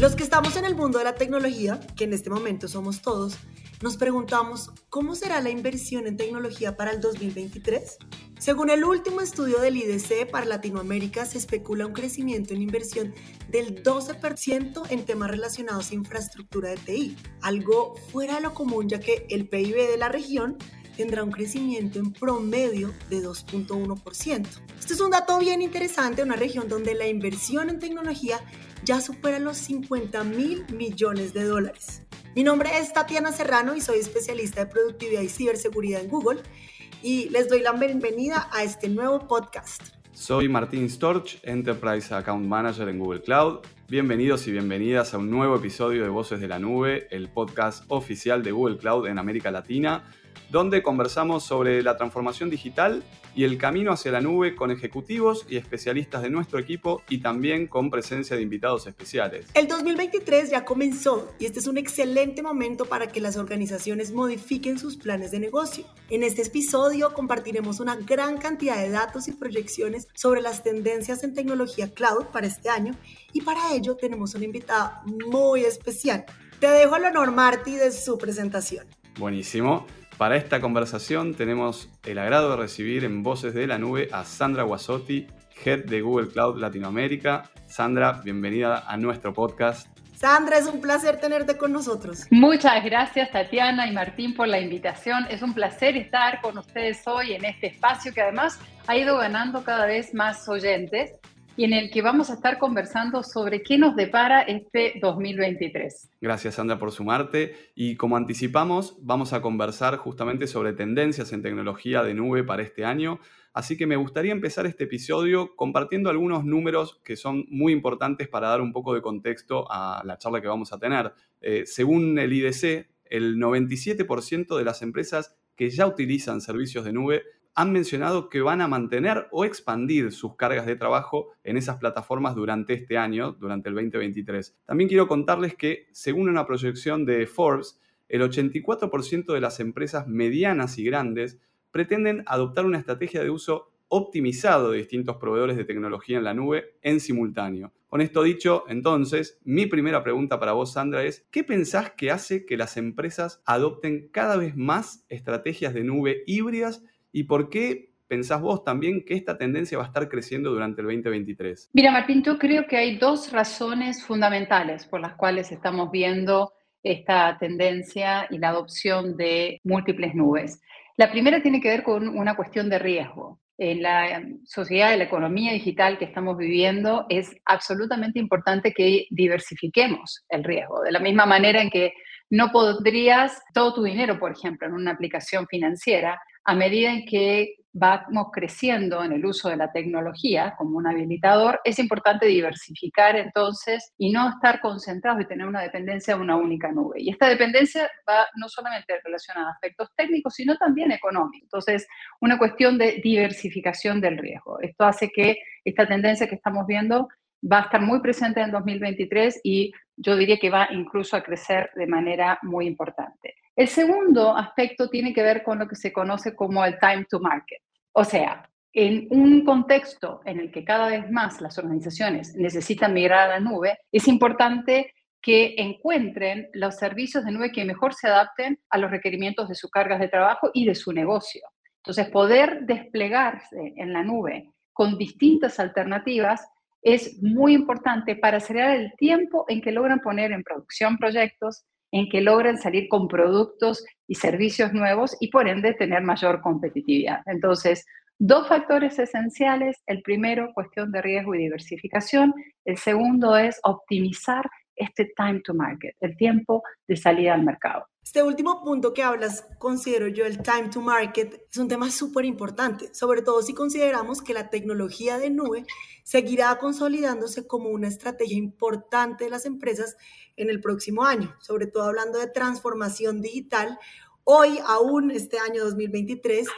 Los que estamos en el mundo de la tecnología, que en este momento somos todos, nos preguntamos cómo será la inversión en tecnología para el 2023. Según el último estudio del IDC para Latinoamérica, se especula un crecimiento en inversión del 12% en temas relacionados a infraestructura de TI, algo fuera de lo común ya que el PIB de la región tendrá un crecimiento en promedio de 2.1%. Esto es un dato bien interesante, una región donde la inversión en tecnología ya supera los 50 mil millones de dólares. Mi nombre es Tatiana Serrano y soy especialista de productividad y ciberseguridad en Google y les doy la bienvenida a este nuevo podcast. Soy Martín Storch, Enterprise Account Manager en Google Cloud. Bienvenidos y bienvenidas a un nuevo episodio de Voces de la Nube, el podcast oficial de Google Cloud en América Latina donde conversamos sobre la transformación digital y el camino hacia la nube con ejecutivos y especialistas de nuestro equipo y también con presencia de invitados especiales. El 2023 ya comenzó y este es un excelente momento para que las organizaciones modifiquen sus planes de negocio. En este episodio compartiremos una gran cantidad de datos y proyecciones sobre las tendencias en tecnología cloud para este año y para ello tenemos una invitada muy especial. Te dejo el honor, Marty, de su presentación. Buenísimo. Para esta conversación tenemos el agrado de recibir en Voces de la Nube a Sandra Guasotti, Head de Google Cloud Latinoamérica. Sandra, bienvenida a nuestro podcast. Sandra, es un placer tenerte con nosotros. Muchas gracias Tatiana y Martín por la invitación. Es un placer estar con ustedes hoy en este espacio que además ha ido ganando cada vez más oyentes y en el que vamos a estar conversando sobre qué nos depara este 2023. Gracias, Sandra, por sumarte. Y como anticipamos, vamos a conversar justamente sobre tendencias en tecnología de nube para este año. Así que me gustaría empezar este episodio compartiendo algunos números que son muy importantes para dar un poco de contexto a la charla que vamos a tener. Eh, según el IDC, el 97% de las empresas que ya utilizan servicios de nube han mencionado que van a mantener o expandir sus cargas de trabajo en esas plataformas durante este año, durante el 2023. También quiero contarles que, según una proyección de Forbes, el 84% de las empresas medianas y grandes pretenden adoptar una estrategia de uso optimizado de distintos proveedores de tecnología en la nube en simultáneo. Con esto dicho, entonces, mi primera pregunta para vos, Sandra, es, ¿qué pensás que hace que las empresas adopten cada vez más estrategias de nube híbridas ¿Y por qué pensás vos también que esta tendencia va a estar creciendo durante el 2023? Mira, Martín, yo creo que hay dos razones fundamentales por las cuales estamos viendo esta tendencia y la adopción de múltiples nubes. La primera tiene que ver con una cuestión de riesgo. En la sociedad, de la economía digital que estamos viviendo, es absolutamente importante que diversifiquemos el riesgo. De la misma manera en que no podrías todo tu dinero, por ejemplo, en una aplicación financiera, a medida en que vamos creciendo en el uso de la tecnología como un habilitador, es importante diversificar entonces y no estar concentrados y tener una dependencia de una única nube. Y esta dependencia va no solamente relacionada a aspectos técnicos, sino también económicos. Entonces, una cuestión de diversificación del riesgo. Esto hace que esta tendencia que estamos viendo va a estar muy presente en 2023 y yo diría que va incluso a crecer de manera muy importante. El segundo aspecto tiene que ver con lo que se conoce como el time to market. O sea, en un contexto en el que cada vez más las organizaciones necesitan migrar a la nube, es importante que encuentren los servicios de nube que mejor se adapten a los requerimientos de sus cargas de trabajo y de su negocio. Entonces, poder desplegarse en la nube con distintas alternativas es muy importante para acelerar el tiempo en que logran poner en producción proyectos, en que logran salir con productos y servicios nuevos y por ende tener mayor competitividad. Entonces, dos factores esenciales. El primero, cuestión de riesgo y diversificación. El segundo es optimizar este time to market, el tiempo de salida al mercado. Este último punto que hablas, considero yo el time to market, es un tema súper importante, sobre todo si consideramos que la tecnología de nube seguirá consolidándose como una estrategia importante de las empresas en el próximo año, sobre todo hablando de transformación digital. Hoy, aún este año 2023,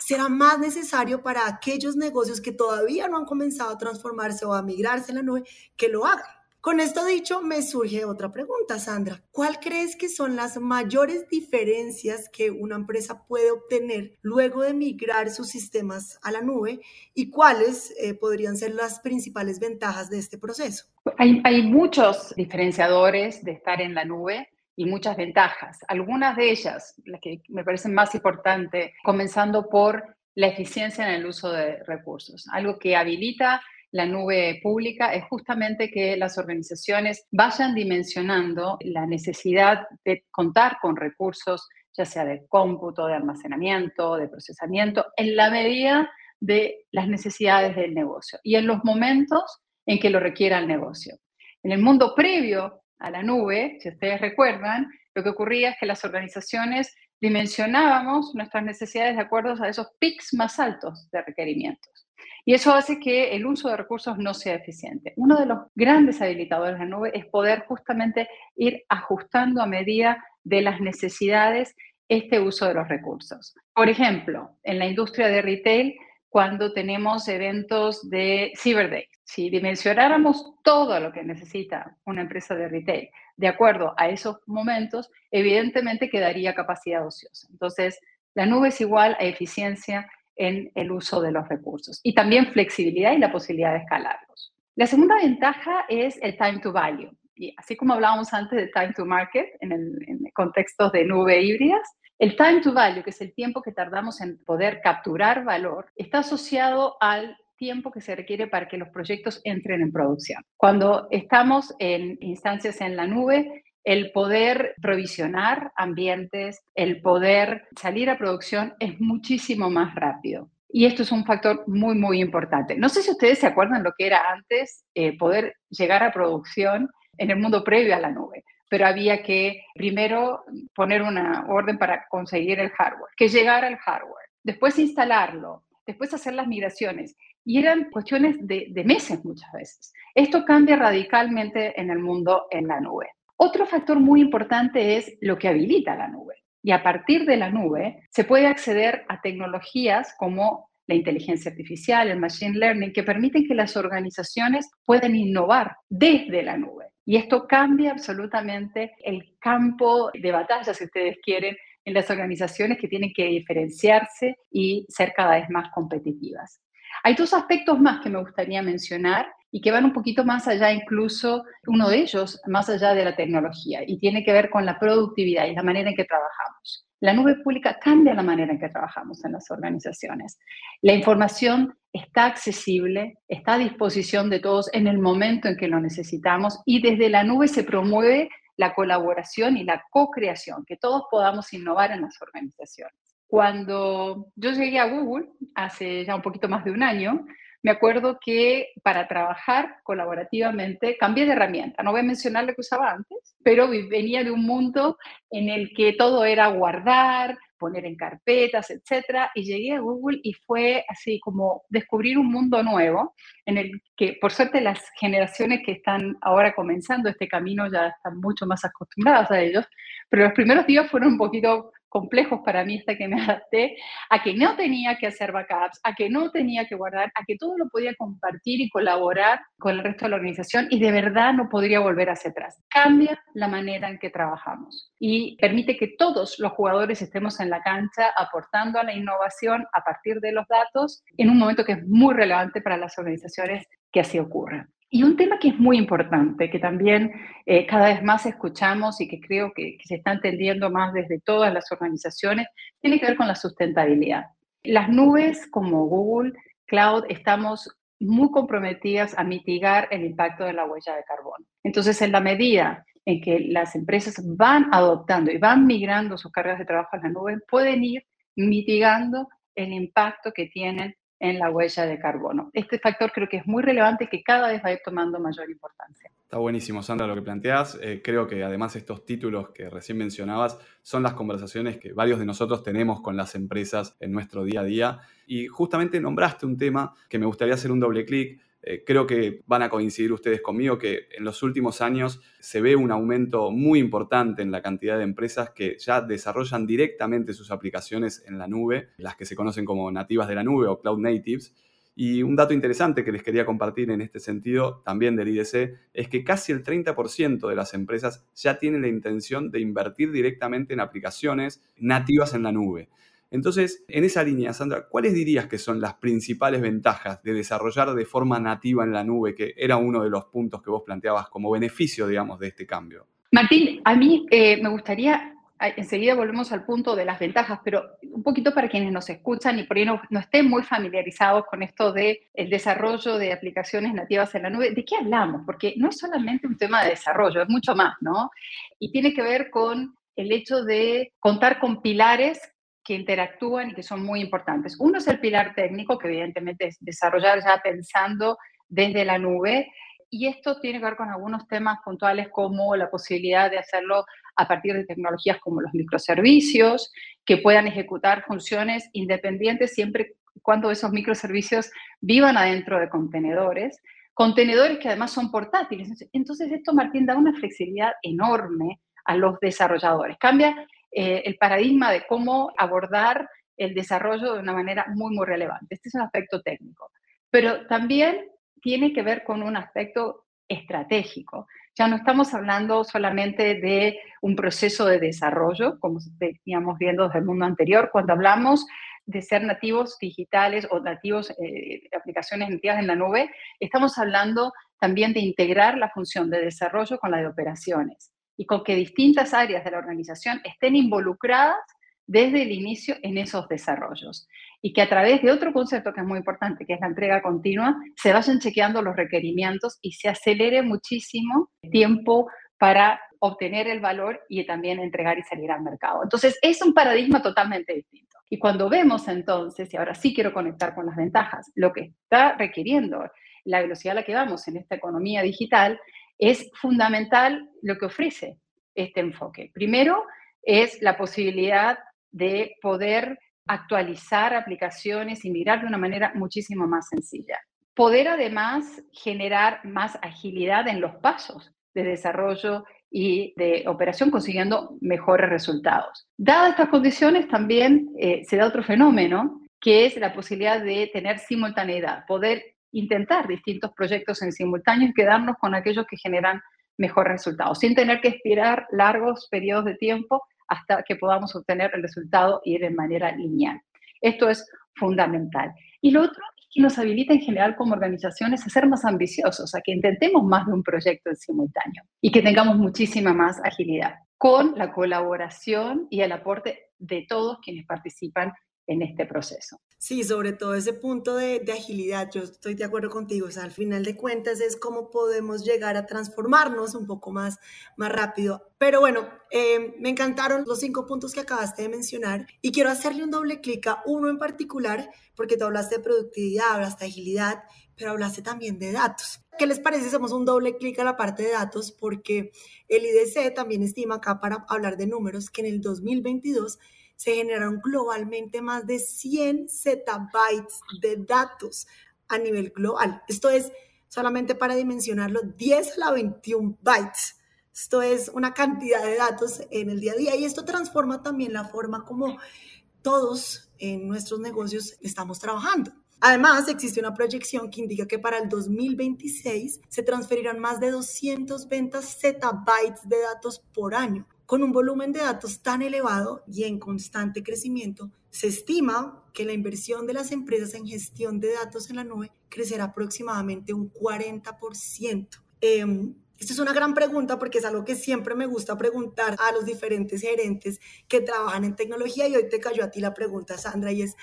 será más necesario para aquellos negocios que todavía no han comenzado a transformarse o a migrarse en la nube que lo hagan. Con esto dicho, me surge otra pregunta, Sandra. ¿Cuál crees que son las mayores diferencias que una empresa puede obtener luego de migrar sus sistemas a la nube y cuáles eh, podrían ser las principales ventajas de este proceso? Hay, hay muchos diferenciadores de estar en la nube y muchas ventajas. Algunas de ellas, las que me parecen más importantes, comenzando por la eficiencia en el uso de recursos, algo que habilita la nube pública es justamente que las organizaciones vayan dimensionando la necesidad de contar con recursos, ya sea de cómputo, de almacenamiento, de procesamiento, en la medida de las necesidades del negocio y en los momentos en que lo requiera el negocio. En el mundo previo a la nube, si ustedes recuerdan, lo que ocurría es que las organizaciones dimensionábamos nuestras necesidades de acuerdo a esos pics más altos de requerimientos. Y eso hace que el uso de recursos no sea eficiente. Uno de los grandes habilitadores de la nube es poder justamente ir ajustando a medida de las necesidades este uso de los recursos. Por ejemplo, en la industria de retail, cuando tenemos eventos de Cyber Day, si dimensionáramos todo lo que necesita una empresa de retail de acuerdo a esos momentos, evidentemente quedaría capacidad ociosa. Entonces, la nube es igual a eficiencia en el uso de los recursos y también flexibilidad y la posibilidad de escalarlos. La segunda ventaja es el time to value. Y así como hablábamos antes de time to market en, el, en contextos de nube híbridas, el time to value, que es el tiempo que tardamos en poder capturar valor, está asociado al tiempo que se requiere para que los proyectos entren en producción. Cuando estamos en instancias en la nube, el poder provisionar ambientes, el poder salir a producción es muchísimo más rápido. Y esto es un factor muy, muy importante. No sé si ustedes se acuerdan lo que era antes eh, poder llegar a producción en el mundo previo a la nube, pero había que primero poner una orden para conseguir el hardware, que llegara el hardware, después instalarlo, después hacer las migraciones. Y eran cuestiones de, de meses muchas veces. Esto cambia radicalmente en el mundo en la nube. Otro factor muy importante es lo que habilita la nube. Y a partir de la nube se puede acceder a tecnologías como la inteligencia artificial, el machine learning, que permiten que las organizaciones puedan innovar desde la nube. Y esto cambia absolutamente el campo de batalla, si ustedes quieren, en las organizaciones que tienen que diferenciarse y ser cada vez más competitivas. Hay dos aspectos más que me gustaría mencionar y que van un poquito más allá, incluso uno de ellos, más allá de la tecnología, y tiene que ver con la productividad y la manera en que trabajamos. La nube pública cambia la manera en que trabajamos en las organizaciones. La información está accesible, está a disposición de todos en el momento en que lo necesitamos y desde la nube se promueve la colaboración y la co-creación, que todos podamos innovar en las organizaciones. Cuando yo llegué a Google, hace ya un poquito más de un año, me acuerdo que para trabajar colaborativamente cambié de herramienta. No voy a mencionar lo que usaba antes, pero venía de un mundo en el que todo era guardar, poner en carpetas, etcétera, y llegué a Google y fue así como descubrir un mundo nuevo en el que por suerte las generaciones que están ahora comenzando este camino ya están mucho más acostumbradas a ellos, pero los primeros días fueron un poquito complejos para mí hasta que me adapté a que no tenía que hacer backups, a que no tenía que guardar, a que todo lo podía compartir y colaborar con el resto de la organización y de verdad no podría volver hacia atrás. Cambia la manera en que trabajamos y permite que todos los jugadores estemos en la cancha aportando a la innovación a partir de los datos en un momento que es muy relevante para las organizaciones que así ocurra. Y un tema que es muy importante, que también eh, cada vez más escuchamos y que creo que, que, se está entendiendo más desde todas las organizaciones, tiene que ver con la sustentabilidad. Las nubes como Google Cloud estamos muy comprometidas a mitigar el impacto de la huella de carbono. Entonces, en la medida en que las empresas van adoptando y van migrando sus cargas de trabajo a la nube, pueden ir mitigando el impacto que tienen en la huella de carbono. Este factor creo que es muy relevante y que cada vez va a ir tomando mayor importancia. Está buenísimo, Sandra, lo que planteas. Eh, creo que además estos títulos que recién mencionabas son las conversaciones que varios de nosotros tenemos con las empresas en nuestro día a día. Y justamente nombraste un tema que me gustaría hacer un doble clic eh, creo que van a coincidir ustedes conmigo que en los últimos años se ve un aumento muy importante en la cantidad de empresas que ya desarrollan directamente sus aplicaciones en la nube, las que se conocen como nativas de la nube o cloud natives. Y un dato interesante que les quería compartir en este sentido, también del IDC, es que casi el 30% de las empresas ya tienen la intención de invertir directamente en aplicaciones nativas en la nube. Entonces, en esa línea, Sandra, ¿cuáles dirías que son las principales ventajas de desarrollar de forma nativa en la nube, que era uno de los puntos que vos planteabas como beneficio, digamos, de este cambio? Martín, a mí eh, me gustaría, enseguida volvemos al punto de las ventajas, pero un poquito para quienes nos escuchan y por ahí no, estén muy familiarizados con esto del el desarrollo de aplicaciones nativas en la nube, ¿de qué hablamos? Porque no es solamente un tema de desarrollo, es mucho más, ¿no? Y tiene que ver con el hecho de contar con pilares que interactúan y que son muy importantes. Uno es el pilar técnico, que evidentemente es desarrollar ya pensando desde la nube, y esto tiene que ver con algunos temas puntuales como la posibilidad de hacerlo a partir de tecnologías como los microservicios, que puedan ejecutar funciones independientes siempre cuando esos microservicios vivan adentro de contenedores, contenedores que además son portátiles. Entonces esto, Martín, da una flexibilidad enorme a los desarrolladores. Cambia eh, el paradigma de cómo abordar el desarrollo de una manera muy, muy relevante. Este es un aspecto técnico. Pero también tiene que ver con un aspecto estratégico. Ya no estamos hablando solamente de un proceso de desarrollo, como veníamos viendo desde el mundo anterior, cuando hablamos de ser nativos digitales o nativos eh, aplicaciones nativas en la nube, estamos hablando también de integrar la función de desarrollo con la de operaciones y con que distintas áreas de la organización estén involucradas desde el inicio en esos desarrollos y que a través de otro concepto que es muy importante, que es la entrega continua, se vayan chequeando los requerimientos y se acelere muchísimo tiempo para obtener el valor y también entregar y salir al mercado. Entonces, es un paradigma totalmente distinto. Y cuando vemos entonces, y ahora sí quiero conectar con las ventajas, lo que está requiriendo la velocidad a la que vamos en esta economía digital es fundamental lo que ofrece este enfoque. Primero, es la posibilidad de poder actualizar aplicaciones y mirar de una manera muchísimo más sencilla. Poder además generar más agilidad en los pasos de desarrollo y de operación consiguiendo mejores resultados. Dadas estas condiciones, también eh, se da otro fenómeno, que es la posibilidad de tener simultaneidad, poder intentar distintos proyectos en simultáneo y quedarnos con aquellos que generan mejores resultados, sin tener que esperar largos periodos de tiempo hasta que podamos obtener el resultado y ir de manera lineal. Esto es fundamental. Y lo otro es que nos habilita en general como organizaciones a ser más ambiciosos, a que intentemos más de un proyecto en simultáneo y que tengamos muchísima más agilidad con la colaboración y el aporte de todos quienes participan en este proceso. Sí, sobre todo ese punto de, agilidad, yo estoy de acuerdo contigo, o sea, al final de cuentas es cómo podemos llegar a transformarnos un poco más, más rápido. Pero bueno, eh, me encantaron los cinco puntos que acabaste de mencionar y quiero hacerle un doble clic a uno en particular, porque tú hablaste de productividad, hablaste de agilidad, pero hablaste también de datos. ¿Qué les parece si hacemos un doble clic a la parte de datos? Porque el IDC también estima acá para hablar de números que en el 2022 se generaron globalmente más de 100 zettabytes de datos a nivel global. Esto es, solamente para dimensionarlo, 10 a la 21 bytes. Esto es una cantidad de datos en el día a día y esto transforma también la forma como todos en nuestros negocios estamos trabajando. Además, existe una proyección que indica que para el 2026 se transferirán más de 220 zettabytes de datos por año, con un volumen de datos tan elevado y en constante crecimiento, se estima que la inversión de las empresas en gestión de datos en la nube crecerá aproximadamente un 40%. Eh, em, esto es una gran pregunta porque es algo que siempre me gusta preguntar a los diferentes gerentes que trabajan en tecnología y hoy te cayó a ti la pregunta, Sandra, y es,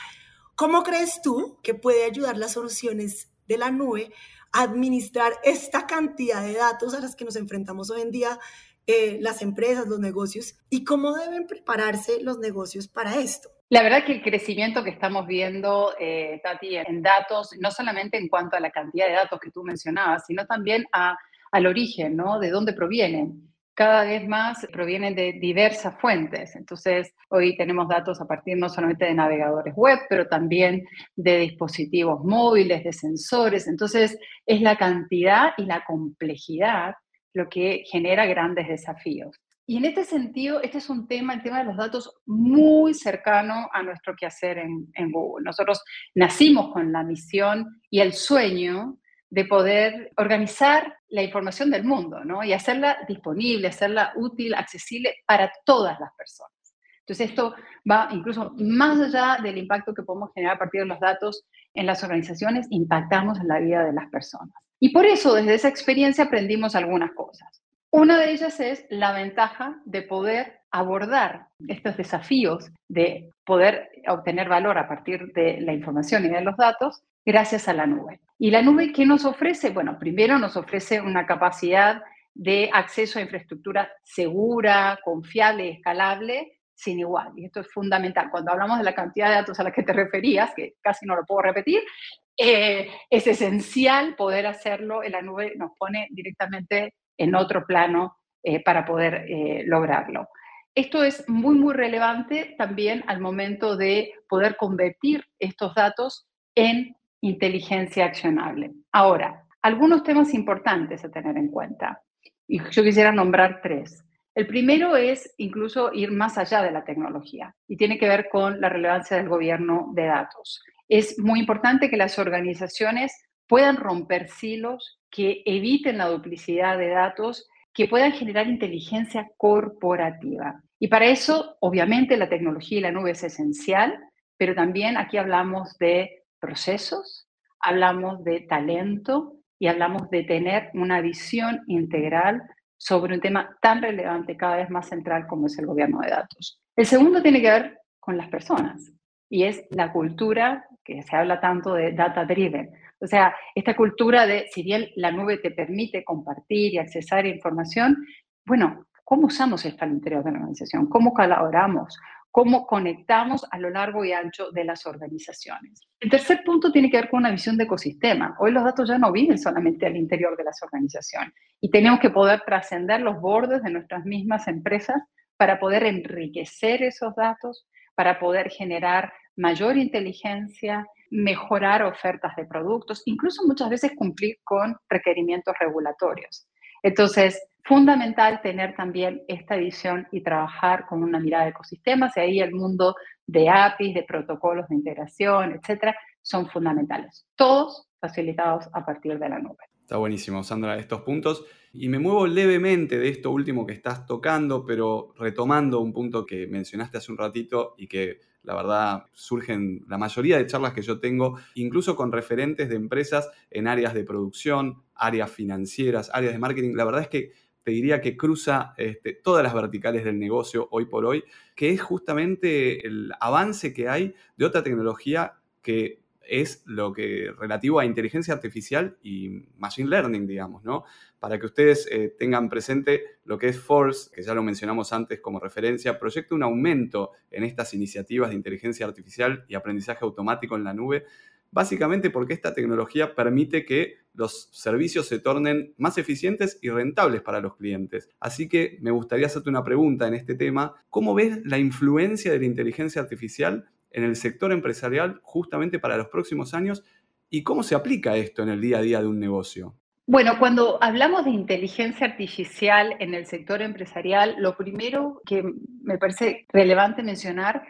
¿cómo crees tú que puede ayudar las soluciones de la nube a administrar esta cantidad de datos a las que nos enfrentamos hoy en día eh, las empresas, los negocios y cómo deben prepararse los negocios para esto. La verdad que el crecimiento que estamos viendo, eh, Tati, en datos, no solamente en cuanto a la cantidad de datos que tú mencionabas, sino también a, al origen, ¿no? De dónde provienen. Cada vez más provienen de diversas fuentes. Entonces, hoy tenemos datos a partir no solamente de navegadores web, pero también de dispositivos móviles, de sensores. Entonces, es la cantidad y la complejidad lo que genera grandes desafíos. Y en este sentido, este es un tema, el tema de los datos, muy cercano a nuestro quehacer en, en Google. Nosotros nacimos con la misión y el sueño de poder organizar la información del mundo, ¿no? Y hacerla disponible, hacerla útil, accesible para todas las personas. Entonces, esto va incluso más allá del impacto que podemos generar a partir de los datos en las organizaciones, impactamos en la vida de las personas. Y por eso, desde esa experiencia, aprendimos algunas cosas. Una de ellas es la ventaja de poder abordar estos desafíos de poder obtener valor a partir de la información y de los datos gracias a la nube. ¿Y la nube qué nos ofrece? Bueno, primero nos ofrece una capacidad de acceso a infraestructura segura, confiable escalable sin igual. Y esto es fundamental. Cuando hablamos de la cantidad de datos a la que te referías, que casi no lo puedo repetir, eh, es esencial poder hacerlo en la nube, nos pone directamente en otro plano eh, para poder eh, lograrlo. Esto es muy, muy relevante también al momento de poder convertir estos datos en inteligencia accionable. Ahora, algunos temas importantes a tener en cuenta. Y yo quisiera nombrar tres. El primero es incluso ir más allá de la tecnología y tiene que ver con la relevancia del gobierno de datos. Es muy importante que las organizaciones puedan romper silos que eviten la duplicidad de datos, que puedan generar inteligencia corporativa. Y para eso, obviamente, la tecnología y la nube es esencial, pero también aquí hablamos de procesos, hablamos de talento y hablamos de tener una visión integral sobre un tema tan relevante, cada vez más central como es el gobierno de datos. El segundo tiene que ver con las personas y es la cultura que se habla tanto de data driven. O sea, esta cultura de, si bien la nube te permite compartir y accesar información, bueno, ¿cómo usamos esto al interior de la organización? ¿Cómo colaboramos? ¿Cómo conectamos a lo largo y ancho de las organizaciones? El tercer punto tiene que ver con una visión de ecosistema. Hoy los datos ya no viven solamente al interior de las organizaciones y tenemos que poder trascender los bordes de nuestras mismas empresas para poder enriquecer esos datos, para poder generar mayor inteligencia, mejorar ofertas de productos, incluso muchas veces cumplir con requerimientos regulatorios. Entonces, fundamental tener también esta visión y trabajar con una mirada de ecosistemas y ahí el mundo de APIs, de protocolos de integración, etcétera, son fundamentales. Todos facilitados a partir de la nube. Está buenísimo, Sandra, estos puntos. Y me muevo levemente de esto último que estás tocando, pero retomando un punto que mencionaste hace un ratito y que la verdad surgen la mayoría de charlas que yo tengo, incluso con referentes de empresas en áreas de producción, áreas financieras, áreas de marketing. La verdad es que te diría que cruza este, todas las verticales del negocio hoy por hoy, que es justamente el avance que hay de otra tecnología que es lo que relativo a inteligencia artificial y machine learning, digamos, ¿no? Para que ustedes eh, tengan presente lo que es Force, que ya lo mencionamos antes como referencia, proyecta un aumento en estas iniciativas de inteligencia artificial y aprendizaje automático en la nube, básicamente porque esta tecnología permite que los servicios se tornen más eficientes y rentables para los clientes. Así que me gustaría hacerte una pregunta en este tema. ¿Cómo ves la influencia de la inteligencia artificial en el sector empresarial justamente para los próximos años y cómo se aplica esto en el día a día de un negocio. Bueno, cuando hablamos de inteligencia artificial en el sector empresarial, lo primero que me parece relevante mencionar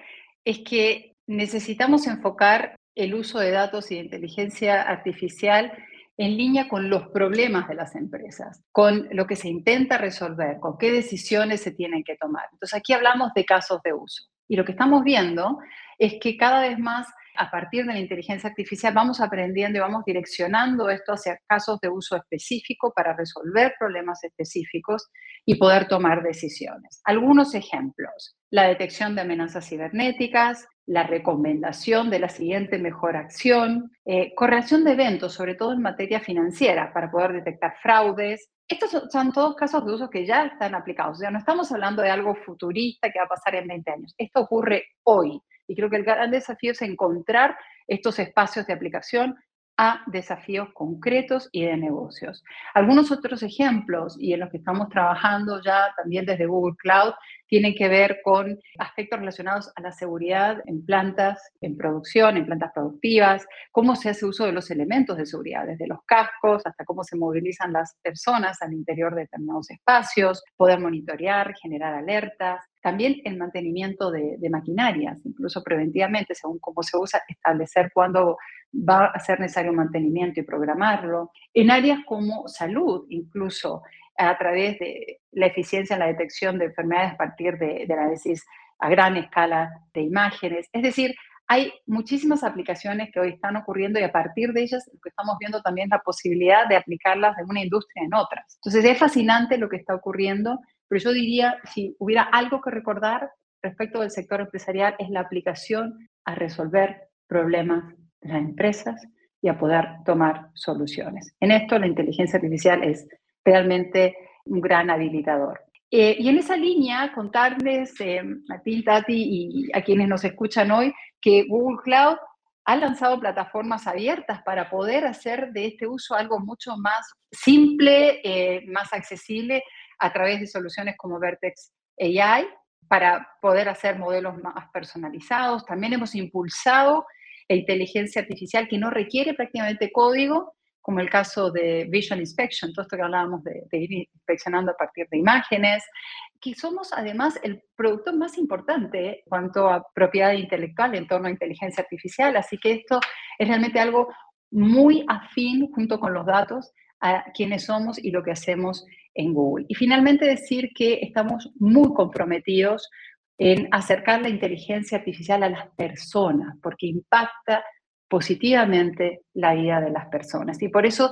es que necesitamos enfocar el uso de datos y de inteligencia artificial en línea con los problemas de las empresas, con lo que se intenta resolver, con qué decisiones se tienen que tomar. Entonces aquí hablamos de casos de uso. Y lo que estamos viendo es que cada vez más a partir de la inteligencia artificial vamos aprendiendo y vamos direccionando esto hacia casos de uso específico para resolver problemas específicos y poder tomar decisiones. Algunos ejemplos, la detección de amenazas cibernéticas, la recomendación de la siguiente mejor acción, eh, corrección de eventos, sobre todo en materia financiera, para poder detectar fraudes, estos son todos casos de uso que ya están aplicados. O sea, no estamos hablando de algo futurista que va a pasar en 20 años. Esto ocurre hoy. Y creo que el gran desafío es encontrar estos espacios de aplicación a desafíos concretos y de negocios. Algunos otros ejemplos, y en los que estamos trabajando ya también desde Google Cloud, tienen que ver con aspectos relacionados a la seguridad en plantas, en producción, en plantas productivas, cómo se hace uso de los elementos de seguridad, desde los cascos hasta cómo se movilizan las personas al interior de determinados espacios, poder monitorear, generar alertas, también el mantenimiento de, maquinarias, incluso preventivamente, según cómo se usa, establecer cuándo va a ser necesario mantenimiento y programarlo. En áreas como salud, incluso a través de la eficiencia en la detección de enfermedades a partir de, de análisis a gran escala de imágenes. Es decir, hay muchísimas aplicaciones que hoy están ocurriendo y a partir de ellas estamos viendo también la posibilidad de aplicarlas de una industria en otras. Entonces es fascinante lo que está ocurriendo pero yo diría, si hubiera algo que recordar respecto del sector empresarial, es la aplicación a resolver problemas de las empresas y a poder tomar soluciones. En esto la inteligencia artificial es realmente un gran habilitador. Eh, y en esa línea, contarles eh, a ti, Tati, y a quienes nos escuchan hoy, que Google Cloud ha lanzado plataformas abiertas para poder hacer de este uso algo mucho más simple, eh, más accesible a través de soluciones como Vertex AI para poder hacer modelos más personalizados. También hemos impulsado la inteligencia artificial que no requiere prácticamente código, como el caso de Vision Inspection, todo esto que hablábamos de, ir inspeccionando a partir de imágenes, que somos además el producto más importante en cuanto a propiedad intelectual en torno a inteligencia artificial, así que esto es realmente algo muy afín junto con los datos a quienes somos y lo que hacemos Google. Y finalmente decir que estamos muy comprometidos en acercar la inteligencia artificial a las personas, porque impacta positivamente la vida de las personas. Y por eso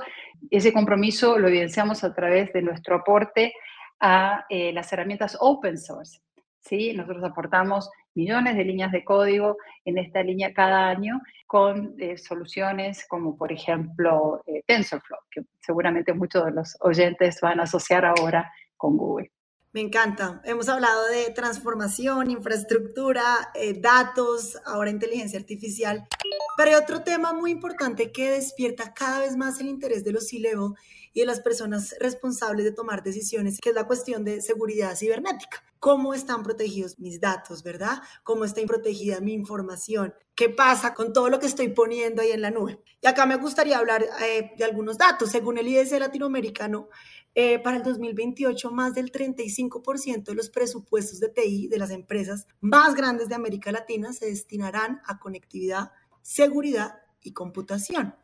ese compromiso lo evidenciamos a través de nuestro aporte a eh, las herramientas open source. ¿sí? Nosotros aportamos millones de líneas de código en esta línea cada año con eh, soluciones como por ejemplo eh, TensorFlow, que seguramente muchos de los oyentes van a asociar ahora con Google. Me encanta. Hemos hablado de transformación, infraestructura, eh, datos, ahora inteligencia artificial. Pero hay otro tema muy importante que despierta cada vez más el interés de los C-Level y de las personas responsables de tomar decisiones, que es la cuestión de seguridad cibernética. ¿Cómo están protegidos mis datos, verdad? ¿Cómo está protegida mi información? ¿Qué pasa con todo lo que estoy poniendo ahí en la nube? Y acá me gustaría hablar eh, de algunos datos. Según el IDC latinoamericano, eh, para el 2028, más del 35% de los presupuestos de TI de las empresas más grandes de América Latina se destinarán a conectividad, seguridad y computación.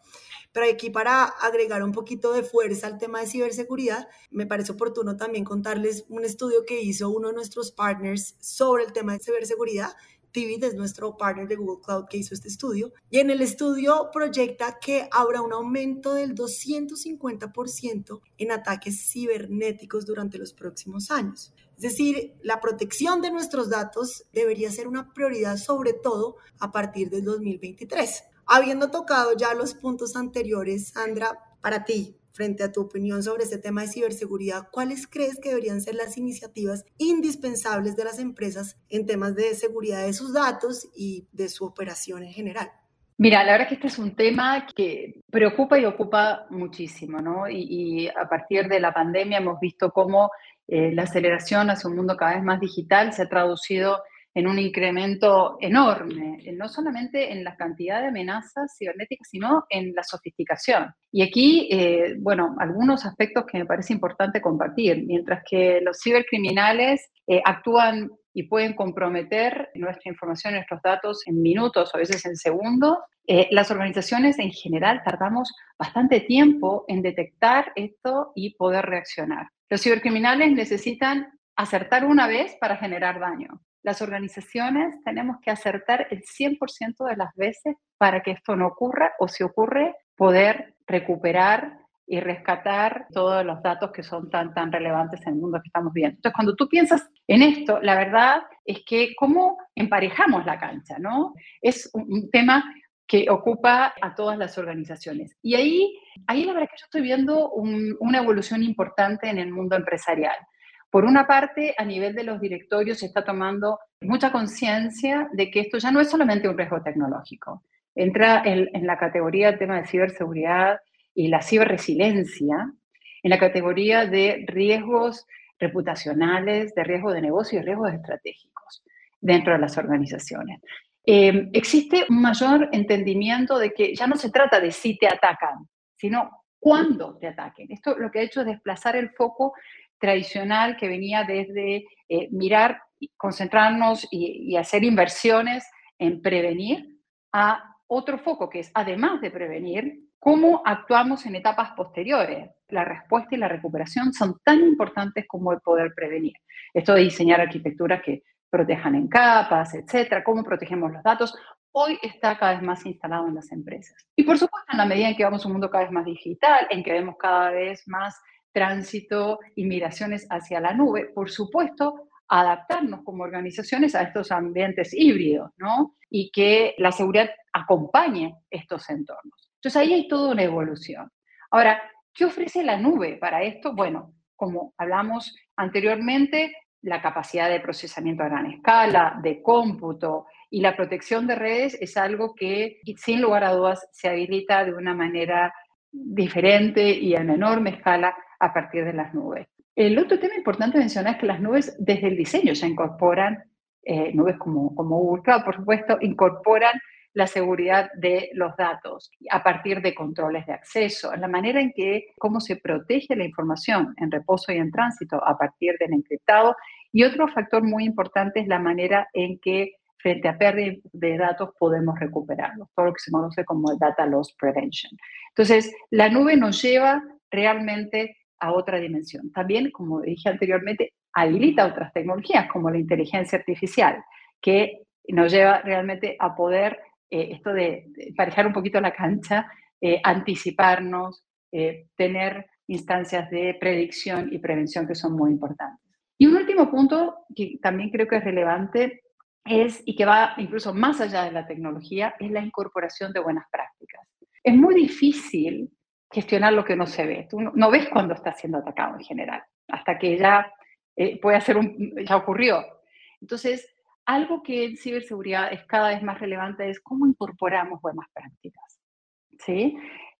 Pero aquí para agregar un poquito de fuerza al tema de ciberseguridad, me parece oportuno también contarles un estudio que hizo uno de nuestros partners sobre el tema de ciberseguridad. Tivid es nuestro partner de Google Cloud que hizo este estudio. Y en el estudio proyecta que habrá un aumento del 250% en ataques cibernéticos durante los próximos años. Es decir, la protección de nuestros datos debería ser una prioridad sobre todo a partir del 2023. Habiendo tocado ya los puntos anteriores, Sandra, para ti, frente a tu opinión sobre este tema de ciberseguridad, ¿cuáles crees que deberían ser las iniciativas indispensables de las empresas en temas de seguridad de sus datos y de su operación en general? Mira, la verdad que este es un tema que preocupa y ocupa muchísimo, ¿no? Y, a partir de la pandemia hemos visto cómo eh, la aceleración hacia un mundo cada vez más digital se ha traducido en un incremento enorme, no solamente en la cantidad de amenazas cibernéticas, sino en la sofisticación. Y aquí, eh, bueno, algunos aspectos que me parece importante compartir. Mientras que los cibercriminales eh, actúan y pueden comprometer nuestra información, nuestros datos en minutos o a veces en segundos, las organizaciones en general tardamos bastante tiempo en detectar esto y poder reaccionar. Los cibercriminales necesitan acertar una vez para generar daño las organizaciones tenemos que acertar el 100% de las veces para que esto no ocurra o si ocurre, poder recuperar y rescatar todos los datos que son tan, tan relevantes en el mundo que estamos viendo. Entonces, cuando tú piensas en esto, la verdad es que cómo emparejamos la cancha, ¿no? Es un, tema que ocupa a todas las organizaciones. Y ahí, ahí la verdad que yo estoy viendo una evolución importante en el mundo empresarial. Por una parte, a nivel de los directorios se está tomando mucha conciencia de que esto ya no es solamente un riesgo tecnológico, entra en, la categoría del tema de ciberseguridad y la ciberresiliencia, en la categoría de riesgos reputacionales, de riesgo de negocio y riesgos estratégicos dentro de las organizaciones. Eh, existe un mayor entendimiento de que ya no se trata de si te atacan, sino cuándo te ataquen. Esto lo que ha hecho es desplazar el foco tradicional que venía desde eh, mirar, concentrarnos y, hacer inversiones en prevenir a otro foco que es, además de prevenir, cómo actuamos en etapas posteriores. La respuesta y la recuperación son tan importantes como el poder prevenir. Esto de diseñar arquitecturas que protejan en capas, etcétera, cómo protegemos los datos, hoy está cada vez más instalado en las empresas. Y por supuesto, en la medida en que vamos a un mundo cada vez más digital, en que vemos cada vez más tránsito y migraciones hacia la nube, por supuesto, adaptarnos como organizaciones a estos ambientes híbridos, ¿no? Y que la seguridad acompañe estos entornos. Entonces ahí hay toda una evolución. Ahora, ¿qué ofrece la nube para esto? Bueno, como hablamos anteriormente, la capacidad de procesamiento a gran escala, de cómputo y la protección de redes es algo que, sin lugar a dudas, se habilita de una manera diferente y en enorme escala a partir de las nubes. El otro tema importante mencionar es que las nubes desde el diseño ya incorporan, eh, nubes como, como Google Cloud, por supuesto, incorporan la seguridad de los datos a partir de controles de acceso, la manera en que cómo se protege la información en reposo y en tránsito a partir del encriptado. Y otro factor muy importante es la manera en que frente a pérdida de datos podemos recuperarlos, todo lo que se conoce como data loss prevention. Entonces, la nube nos lleva realmente a otra dimensión. También, como dije anteriormente, habilita otras tecnologías como la inteligencia artificial, que nos lleva realmente a poder, eh, esto de, parejar un poquito la cancha, eh, anticiparnos, eh, tener instancias de predicción y prevención que son muy importantes. Y un último punto que también creo que es relevante es, y que va incluso más allá de la tecnología, es la incorporación de buenas prácticas. Es muy difícil gestionar lo que no se ve. Tú no, ves cuando está siendo atacado en general, hasta que ya eh, puede hacer un, ya ocurrió. Entonces, algo que en ciberseguridad es cada vez más relevante es cómo incorporamos buenas prácticas. ¿sí?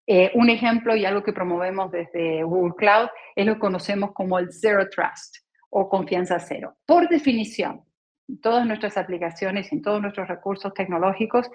Eh, un ejemplo y algo que promovemos desde Google Cloud es lo que conocemos como el Zero Trust o confianza cero. Por definición, en todas nuestras aplicaciones, en todos nuestros recursos tecnológicos,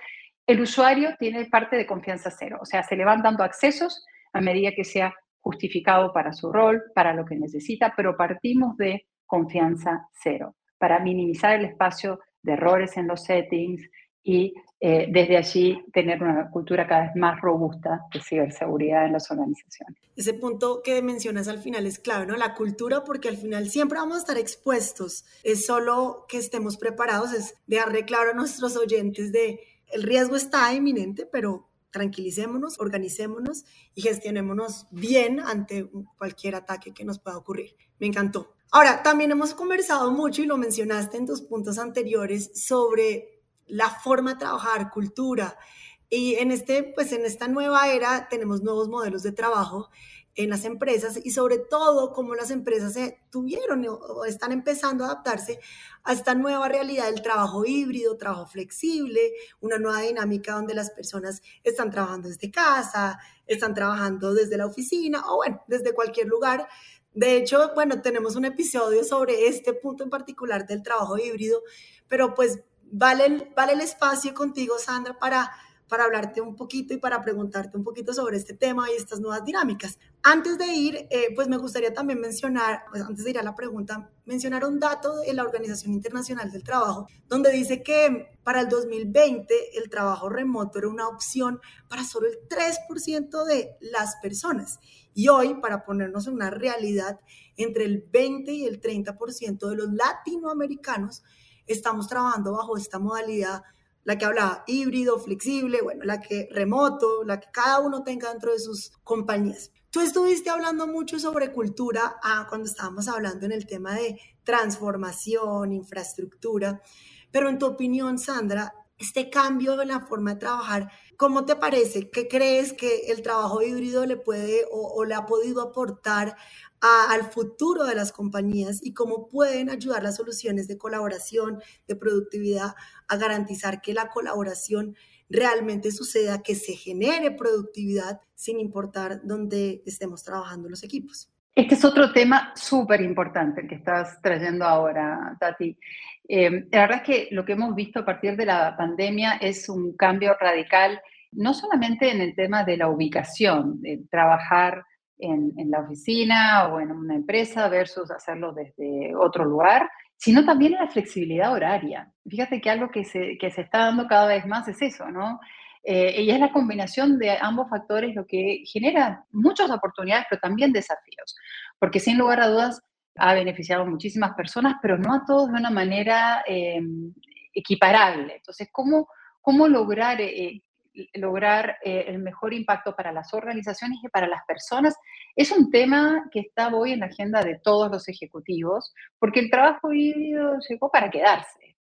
el usuario tiene parte de confianza cero, o sea, se le van dando accesos a medida que sea justificado para su rol, para lo que necesita, pero partimos de confianza cero, para minimizar el espacio de errores en los settings y eh, desde allí tener una cultura cada vez más robusta de ciberseguridad en las organizaciones. Ese punto que mencionas al final es clave, ¿no? La cultura, porque al final siempre vamos a estar expuestos. Es solo que estemos preparados, es dejarle claro a nuestros oyentes de el riesgo está inminente, pero tranquilicémonos, organicémonos y gestionémonos bien ante cualquier ataque que nos pueda ocurrir. Me encantó. Ahora, también hemos conversado mucho y lo mencionaste en tus puntos anteriores sobre la forma de trabajar, cultura. Y en, este, pues en esta nueva era tenemos nuevos modelos de trabajo en las empresas y sobre todo cómo las empresas se tuvieron o están empezando a adaptarse a esta nueva realidad del trabajo híbrido, trabajo flexible, una nueva dinámica donde las personas están trabajando desde casa, están trabajando desde la oficina o bueno, desde cualquier lugar. De hecho, bueno, tenemos un episodio sobre este punto en particular del trabajo híbrido, pero pues vale, vale el espacio contigo, Sandra, para para hablarte un poquito y para preguntarte un poquito sobre este tema y estas nuevas dinámicas. Antes de ir, eh, pues me gustaría también mencionar, pues antes de ir a la pregunta, mencionar un dato de la Organización Internacional del Trabajo, donde dice que para el 2020 el trabajo remoto era una opción para solo el 3% de las personas. Y hoy, para ponernos en una realidad, entre el 20 y el 30% de los latinoamericanos estamos trabajando bajo esta modalidad la que habla híbrido, flexible, bueno, la que remoto, la que cada uno tenga dentro de sus compañías. Tú estuviste hablando mucho sobre cultura ah, cuando estábamos hablando en el tema de transformación, infraestructura, pero en tu opinión, Sandra, este cambio en la forma de trabajar, ¿cómo te parece? ¿Qué crees que el trabajo híbrido le puede o le ha podido aportar al futuro de las compañías y cómo pueden ayudar las soluciones de colaboración, de productividad, a garantizar que la colaboración realmente suceda, que se genere productividad sin importar dónde estemos trabajando los equipos. Este es otro tema súper importante que estás trayendo ahora, Tati. Eh, la verdad es que lo que hemos visto a partir de la pandemia es un cambio radical, no solamente en el tema de la ubicación, de trabajar en, la oficina o en una empresa versus hacerlo desde otro lugar, sino también en la flexibilidad horaria. Fíjate que algo que se, que se está dando cada vez más es eso, ¿no? Eh, y es la combinación de ambos factores lo que genera muchas oportunidades, pero también desafíos, porque sin lugar a dudas ha beneficiado a muchísimas personas, pero no a todos de una manera eh, equiparable. Entonces, ¿cómo, cómo lograr, eh, lograr el mejor impacto para las organizaciones y para las personas? Es un tema que está hoy en la agenda de todos los ejecutivos, porque el trabajo híbrido llegó para quedarse.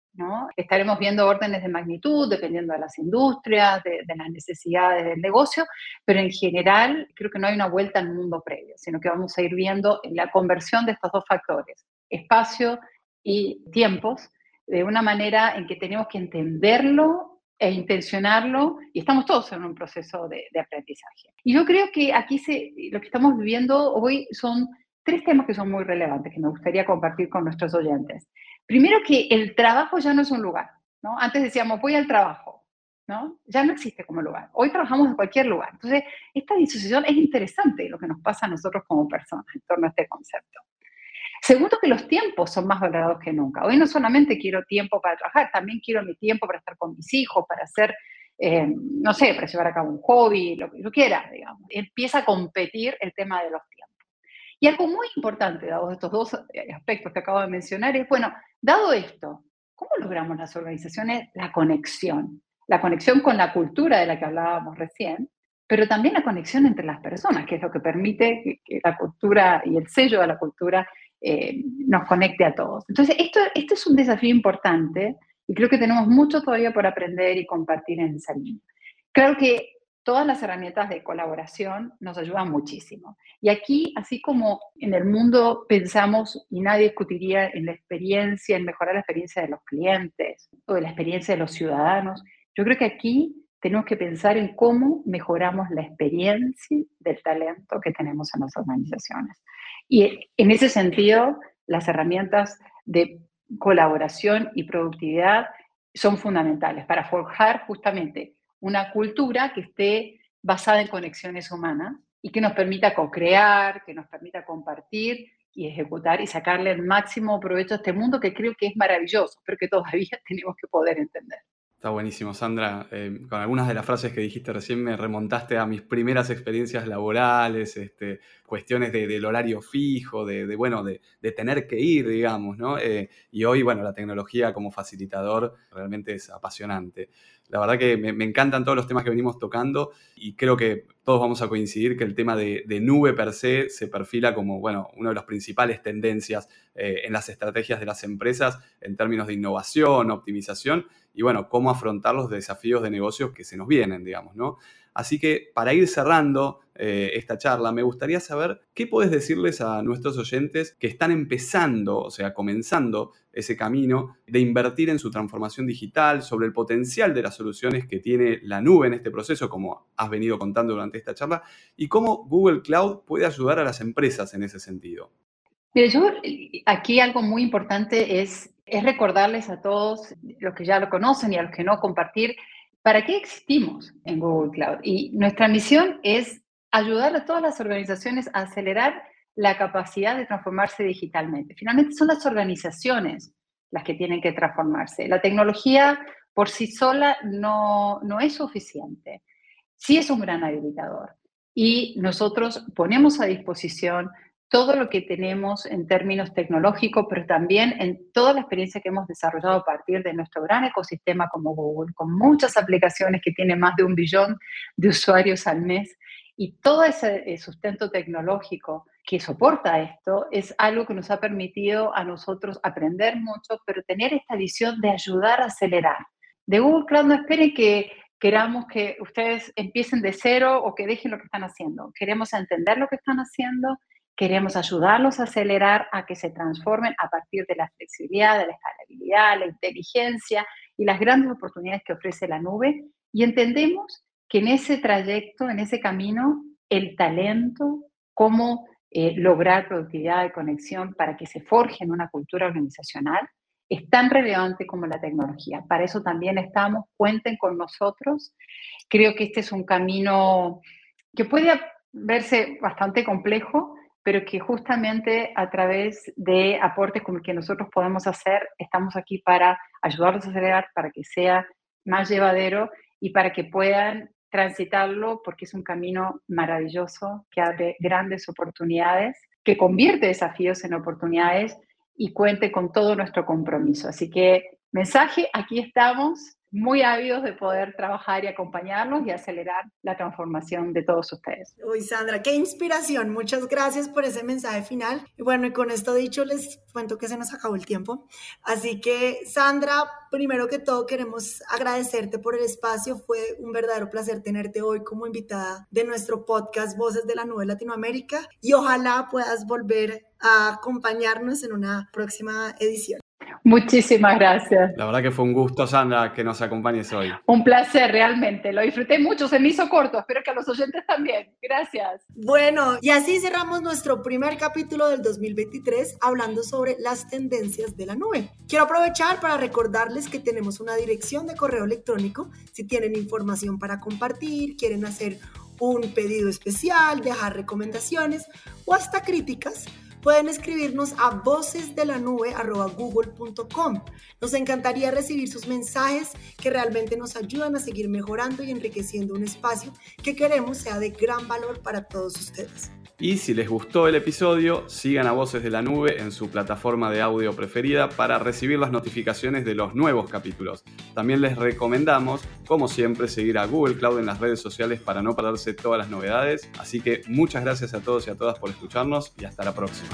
Estaremos viendo órdenes de magnitud dependiendo de las industrias, de, las necesidades del negocio, pero en general creo que no hay una vuelta al mundo previo, sino que vamos a ir viendo la conversión de estos dos factores, espacio y tiempos, de una manera en que tenemos que entenderlo intencionarlo y estamos todos en un proceso de, aprendizaje. Y yo creo que aquí se, lo que estamos viviendo hoy son tres temas que son muy relevantes que me gustaría compartir con nuestros oyentes. Primero que el trabajo ya no es un lugar, ¿no? Antes decíamos, voy al trabajo, ¿no? Ya no existe como lugar. Hoy trabajamos en cualquier lugar. Entonces, esta disociación es interesante lo que nos pasa a nosotros como personas en torno a este concepto. Segundo, que los tiempos son más valorados que nunca. Hoy no solamente quiero tiempo para trabajar, también quiero mi tiempo para estar con mis hijos, para hacer, eh, no sé, para llevar a cabo un hobby, lo que yo quiera, digamos. Empieza a competir el tema de los tiempos. Y algo muy importante, dado estos dos eh, aspectos que acabo de mencionar, es, bueno, dado esto, ¿cómo logramos las organizaciones la conexión? La conexión con la cultura de la que hablábamos recién, pero también la conexión entre las personas, que es lo que permite que, la cultura y el sello de la cultura eh, nos conecte a todos. Entonces, esto, esto es un desafío importante y creo que tenemos mucho todavía por aprender y compartir en esa línea. Claro que todas las herramientas de colaboración nos ayudan muchísimo. Y aquí, así como en el mundo pensamos y nadie discutiría en la experiencia, en mejorar la experiencia de los clientes o de la experiencia de los ciudadanos, yo creo que aquí tenemos que pensar en cómo mejoramos la experiencia del talento que tenemos en las organizaciones. Y en ese sentido, las herramientas de colaboración y productividad son fundamentales para forjar justamente una cultura que esté basada en conexiones humanas y que nos permita co-crear, que nos permita compartir y ejecutar y sacarle el máximo provecho a este mundo que creo que es maravilloso, pero que todavía tenemos que poder entender. Está buenísimo, Sandra. Eh, con algunas de las frases que dijiste recién me remontaste a mis primeras experiencias laborales, este, cuestiones del horario fijo, de, bueno, de, tener que ir, digamos, ¿no? Eh, y hoy, bueno, la tecnología como facilitador realmente es apasionante. La verdad que me, encantan todos los temas que venimos tocando y creo que todos vamos a coincidir que el tema de, nube per se se perfila como, bueno, una de las principales tendencias eh, en las estrategias de las empresas en términos de innovación, optimización y, bueno, cómo afrontar los desafíos de negocios que se nos vienen, digamos, ¿no? Así que para ir cerrando eh, esta charla, me gustaría saber qué puedes decirles a nuestros oyentes que están empezando, o sea, comenzando ese camino de invertir en su transformación digital, sobre el potencial de las soluciones que tiene la nube en este proceso, como has venido contando durante esta charla, y cómo Google Cloud puede ayudar a las empresas en ese sentido. Mire, yo aquí algo muy importante es, es recordarles a todos los que ya lo conocen y a los que no compartir ¿Para qué existimos en Google Cloud? Y nuestra misión es ayudar a todas las organizaciones a acelerar la capacidad de transformarse digitalmente. Finalmente son las organizaciones las que tienen que transformarse. La tecnología por sí sola no, no es suficiente. Sí es un gran habilitador. Y nosotros ponemos a disposición todo lo que tenemos en términos tecnológicos, pero también en toda la experiencia que hemos desarrollado a partir de nuestro gran ecosistema como Google, con muchas aplicaciones que tienen más de un billón de usuarios al mes. Y todo ese eh, sustento tecnológico que soporta esto es algo que nos ha permitido a nosotros aprender mucho, pero tener esta visión de ayudar a acelerar. De Google Cloud no esperen que queramos que ustedes empiecen de cero o que dejen lo que están haciendo. Queremos entender lo que están haciendo Queremos ayudarlos a acelerar, a que se transformen a partir de la flexibilidad, de la escalabilidad, la inteligencia y las grandes oportunidades que ofrece la nube y entendemos que en ese trayecto, en ese camino, el talento, cómo eh, lograr productividad y conexión para que se forje en una cultura organizacional, es tan relevante como la tecnología. Para eso también estamos, cuenten con nosotros. Creo que este es un camino que puede verse bastante complejo, pero que justamente a través de aportes como el que nosotros podemos hacer, estamos aquí para ayudarlos a acelerar, para que sea más llevadero y para que puedan transitarlo, porque es un camino maravilloso que abre grandes oportunidades, que convierte desafíos en oportunidades y cuente con todo nuestro compromiso. Así que mensaje, aquí estamos muy ávidos de poder trabajar y acompañarlos y acelerar la transformación de todos ustedes. Uy, Sandra, qué inspiración. Muchas gracias por ese mensaje final. Y bueno, y con esto dicho, les cuento que se nos acabó el tiempo. Así que, Sandra, primero que todo, queremos agradecerte por el espacio. Fue un verdadero placer tenerte hoy como invitada de nuestro podcast Voces de la Nube Latinoamérica y ojalá puedas volver a acompañarnos en una próxima edición. Muchísimas gracias. La verdad que fue un gusto, Sandra, que nos acompañes hoy. Un placer, realmente. Lo disfruté mucho, se me hizo corto. Espero que a los oyentes también. Gracias. Bueno, y así cerramos nuestro primer capítulo del 2023 hablando sobre las tendencias de la nube. Quiero aprovechar para recordarles que tenemos una dirección de correo electrónico. Si tienen información para compartir, quieren hacer un pedido especial, dejar recomendaciones o hasta críticas pueden escribirnos a vocesdelanube.google.com. Nos encantaría recibir sus mensajes que realmente nos ayudan a seguir mejorando y enriqueciendo un espacio que queremos sea de gran valor para todos ustedes. Y si les gustó el episodio, sigan a Voces de la Nube en su plataforma de audio preferida para recibir las notificaciones de los nuevos capítulos. También les recomendamos, como siempre, seguir a Google Cloud en las redes sociales para no perderse todas las novedades. Así que muchas gracias a todos y a todas por escucharnos y hasta la próxima.